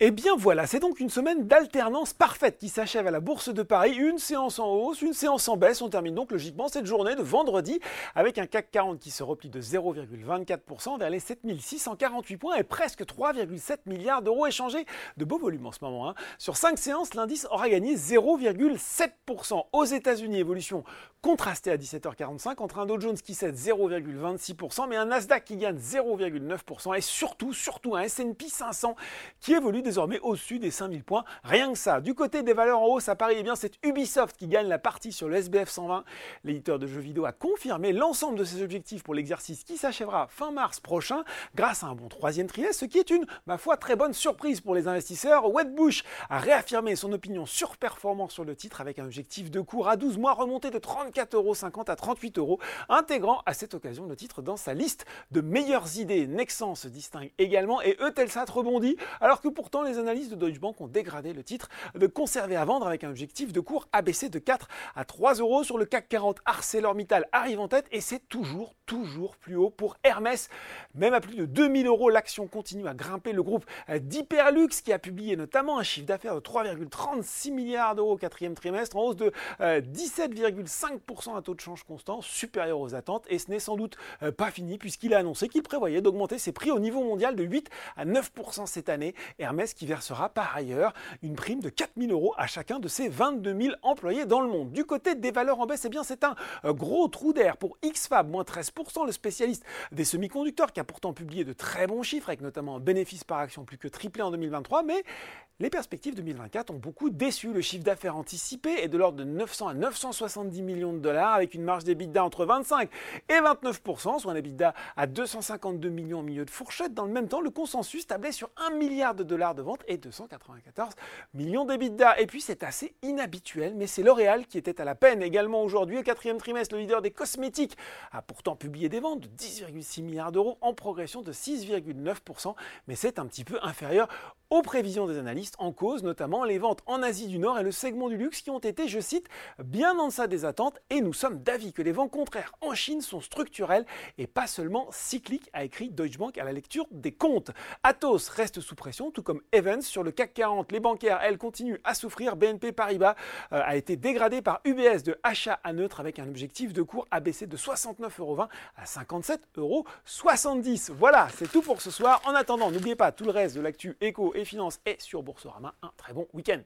Et eh bien voilà, c'est donc une semaine d'alternance parfaite qui s'achève à la Bourse de Paris. Une séance en hausse, une séance en baisse. On termine donc logiquement cette journée de vendredi avec un CAC 40 qui se replie de 0,24% vers les 7648 points et presque 3,7 milliards d'euros échangés. De beaux volumes en ce moment. Hein. Sur 5 séances, l'indice aura gagné 0,7%. Aux États-Unis, évolution contrastée à 17h45 entre un Dow Jones qui cède 0,26%, mais un Nasdaq qui gagne 0,9% et surtout, surtout un S&P 500 qui évolue désormais au-dessus des 5000 points. Rien que ça. Du côté des valeurs en hausse à Paris, eh bien c'est Ubisoft qui gagne la partie sur le SBF 120. L'éditeur de jeux vidéo a confirmé l'ensemble de ses objectifs pour l'exercice qui s'achèvera fin mars prochain grâce à un bon troisième trimestre, ce qui est une, ma foi, très bonne surprise pour les investisseurs. Wedbush a réaffirmé son opinion surperformante sur le titre avec un objectif de cours à 12 mois remonté de 34,50 euros à 38 euros, intégrant à cette occasion le titre dans sa liste de meilleures idées. Nexans se distingue également et Eutelsat rebondit alors que pourtant les analyses de Deutsche Bank ont dégradé le titre de conserver à vendre avec un objectif de cours abaissé de 4 à 3 euros sur le CAC 40. ArcelorMittal arrive en tête et c'est toujours, toujours plus haut pour Hermès. Même à plus de 2000 euros, l'action continue à grimper. Le groupe d'Hyperlux qui a publié notamment un chiffre d'affaires de 3,36 milliards d'euros au quatrième trimestre en hausse de 17,5% à taux de change constant, supérieur aux attentes. Et ce n'est sans doute euh, pas fini puisqu'il a annoncé qu'il prévoyait d'augmenter ses prix au niveau mondial de 8 à 9% cette année. Hermès qui versera par ailleurs une prime de 4 000 euros à chacun de ses 22 000 employés dans le monde. Du côté des valeurs en baisse, eh bien c'est un euh, gros trou d'air pour XFAB, moins 13%, le spécialiste des semi-conducteurs qui a pourtant publié de très bons chiffres avec notamment un bénéfice par action plus que triplé en 2023, mais les perspectives 2024 ont beaucoup déçu. Le chiffre d'affaires anticipé est de l'ordre de 900 à 970 millions de dollars avec une marge d'EBITDA entre 25 et 29%, soit un EBITDA à 252 millions au milieu de fourchette. Dans le même temps, le consensus tablait sur 1 milliard de dollars de vente et 294 millions d'EBITDA. Et puis c'est assez inhabituel, mais c'est L'Oréal qui était à la peine également aujourd'hui. Au quatrième trimestre, le leader des cosmétiques a pourtant publié des ventes de 10,6 milliards d'euros en progression de 6,9%, mais c'est un petit peu inférieur aux prévisions des analystes en cause, notamment les ventes en Asie du Nord et le segment du luxe qui ont été, je cite, bien en deçà des attentes et nous sommes d'avis que les vents contraires en Chine sont structurels et pas seulement cycliques, a écrit Deutsche Bank à la lecture des comptes. Atos reste sous pression, tout comme Evans sur le CAC 40. Les bancaires, elles, continuent à souffrir. BNP Paribas euh, a été dégradé par UBS de achat à neutre avec un objectif de cours abaissé de 69,20 euros à 57,70 euros. Voilà, c'est tout pour ce soir. En attendant, n'oubliez pas tout le reste de l'actu éco et finance est sur Boursorama. Un très bon week-end.